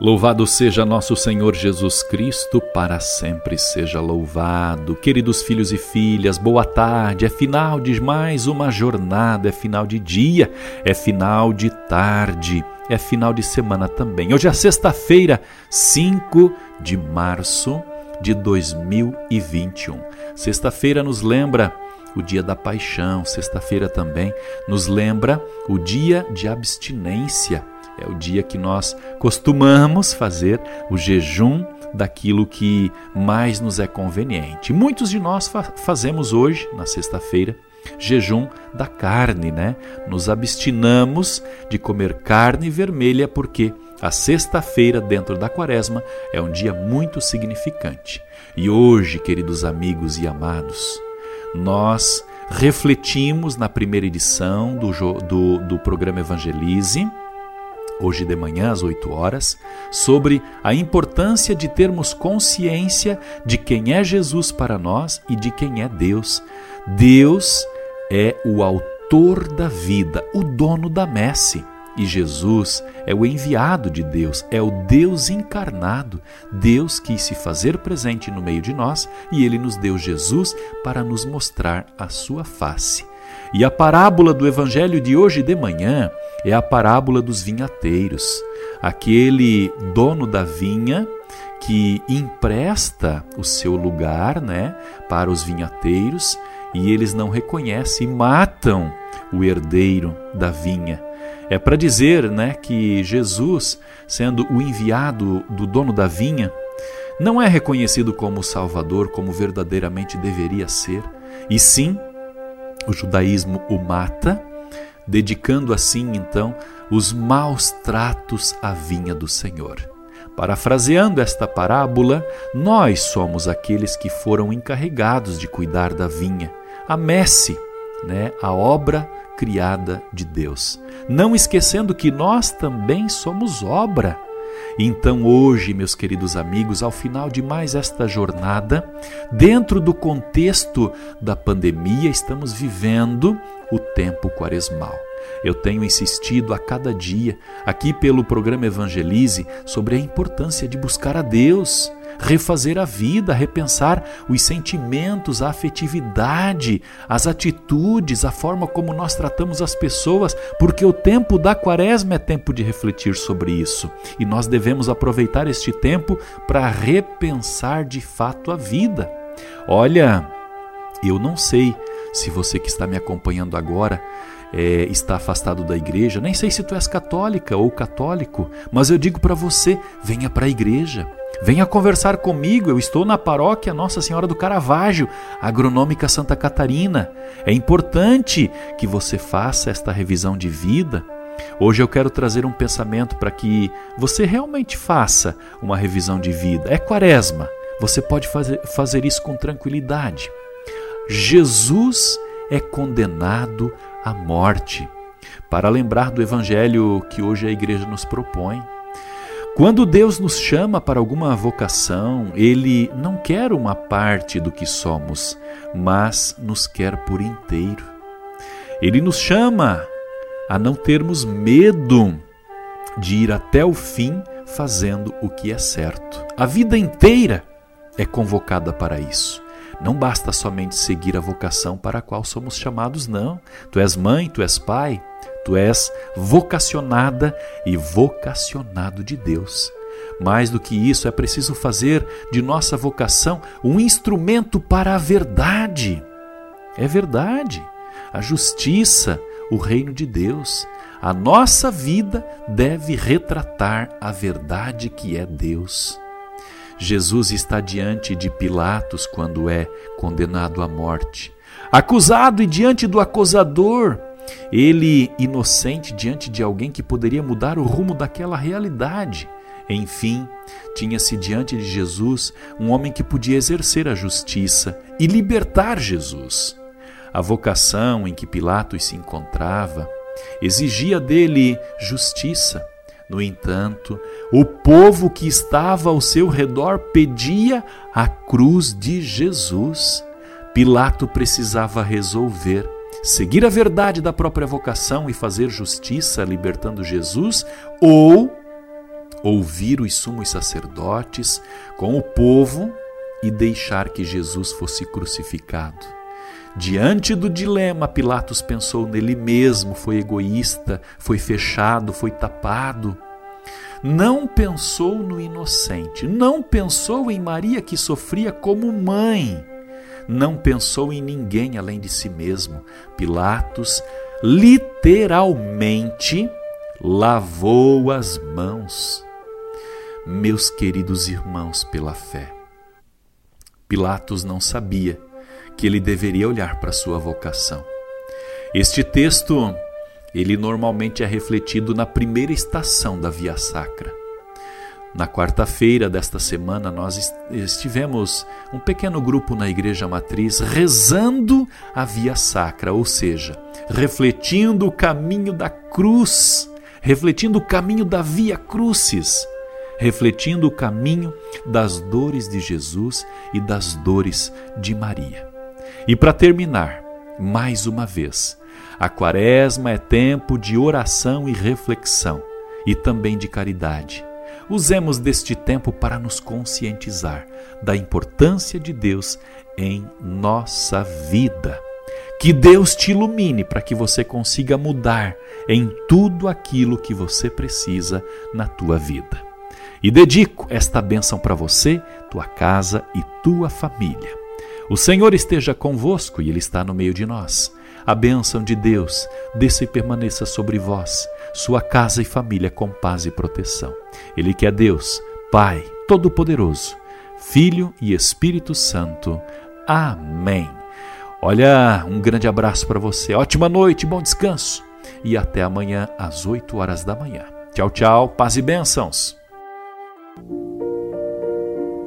Louvado seja nosso Senhor Jesus Cristo, para sempre seja louvado. Queridos filhos e filhas, boa tarde. É final de mais uma jornada, é final de dia, é final de tarde, é final de semana também. Hoje é sexta-feira, 5 de março de 2021. Sexta-feira nos lembra o dia da paixão, sexta-feira também nos lembra o dia de abstinência é o dia que nós costumamos fazer o jejum daquilo que mais nos é conveniente. Muitos de nós fa fazemos hoje, na sexta-feira, jejum da carne, né? Nos abstinamos de comer carne vermelha porque a sexta-feira dentro da quaresma é um dia muito significante. E hoje, queridos amigos e amados, nós refletimos na primeira edição do, do, do programa Evangelize hoje de manhã às 8 horas, sobre a importância de termos consciência de quem é Jesus para nós e de quem é Deus. Deus é o autor da vida, o dono da messe. E Jesus é o enviado de Deus, é o Deus encarnado. Deus quis se fazer presente no meio de nós e ele nos deu Jesus para nos mostrar a sua face. E a parábola do evangelho de hoje de manhã é a parábola dos vinhateiros. Aquele dono da vinha que empresta o seu lugar, né, para os vinhateiros e eles não reconhecem e matam o herdeiro da vinha. É para dizer, né, que Jesus, sendo o enviado do dono da vinha, não é reconhecido como Salvador como verdadeiramente deveria ser, e sim o judaísmo o mata, dedicando assim então os maus tratos à vinha do Senhor. Parafraseando esta parábola, nós somos aqueles que foram encarregados de cuidar da vinha, a messe, né, a obra criada de Deus. Não esquecendo que nós também somos obra então, hoje, meus queridos amigos, ao final de mais esta jornada, dentro do contexto da pandemia, estamos vivendo o tempo quaresmal. Eu tenho insistido a cada dia, aqui pelo programa Evangelize, sobre a importância de buscar a Deus refazer a vida, repensar os sentimentos, a afetividade, as atitudes, a forma como nós tratamos as pessoas, porque o tempo da quaresma é tempo de refletir sobre isso. E nós devemos aproveitar este tempo para repensar de fato a vida. Olha, eu não sei se você que está me acompanhando agora é, está afastado da igreja, nem sei se tu és católica ou católico, mas eu digo para você: venha para a igreja. Venha conversar comigo, eu estou na paróquia Nossa Senhora do Caravaggio, agronômica Santa Catarina. É importante que você faça esta revisão de vida. Hoje eu quero trazer um pensamento para que você realmente faça uma revisão de vida. É quaresma, você pode fazer, fazer isso com tranquilidade. Jesus é condenado à morte. Para lembrar do evangelho que hoje a igreja nos propõe, quando Deus nos chama para alguma vocação, Ele não quer uma parte do que somos, mas nos quer por inteiro. Ele nos chama a não termos medo de ir até o fim fazendo o que é certo. A vida inteira é convocada para isso. Não basta somente seguir a vocação para a qual somos chamados, não. Tu és mãe, tu és pai, Tu és vocacionada e vocacionado de Deus. Mais do que isso, é preciso fazer de nossa vocação um instrumento para a verdade. É verdade, a justiça, o reino de Deus. A nossa vida deve retratar a verdade que é Deus. Jesus está diante de Pilatos quando é condenado à morte, acusado e diante do acusador, ele inocente diante de alguém que poderia mudar o rumo daquela realidade. Enfim, tinha-se diante de Jesus um homem que podia exercer a justiça e libertar Jesus. A vocação em que Pilatos se encontrava exigia dele justiça, No entanto, o povo que estava ao seu redor pedia a cruz de Jesus. Pilato precisava resolver seguir a verdade da própria vocação e fazer justiça libertando Jesus ou ouvir os sumos sacerdotes com o povo e deixar que Jesus fosse crucificado. Diante do dilema, Pilatos pensou nele mesmo, foi egoísta, foi fechado, foi tapado. Não pensou no inocente, não pensou em Maria que sofria como mãe, não pensou em ninguém além de si mesmo. Pilatos literalmente lavou as mãos. Meus queridos irmãos pela fé, Pilatos não sabia que ele deveria olhar para sua vocação. Este texto, ele normalmente é refletido na primeira estação da Via Sacra. Na quarta-feira desta semana, nós estivemos um pequeno grupo na Igreja Matriz rezando a Via Sacra, ou seja, refletindo o caminho da cruz, refletindo o caminho da Via Crucis refletindo o caminho das dores de Jesus e das dores de Maria. E para terminar, mais uma vez, a Quaresma é tempo de oração e reflexão e também de caridade. Usemos deste tempo para nos conscientizar da importância de Deus em nossa vida. Que Deus te ilumine para que você consiga mudar em tudo aquilo que você precisa na tua vida. E dedico esta bênção para você, tua casa e tua família. O Senhor esteja convosco e Ele está no meio de nós. A bênção de Deus desça e permaneça sobre vós, sua casa e família com paz e proteção. Ele que é Deus, Pai Todo-Poderoso, Filho e Espírito Santo. Amém. Olha, um grande abraço para você. Ótima noite, bom descanso e até amanhã às 8 horas da manhã. Tchau, tchau, paz e bênçãos.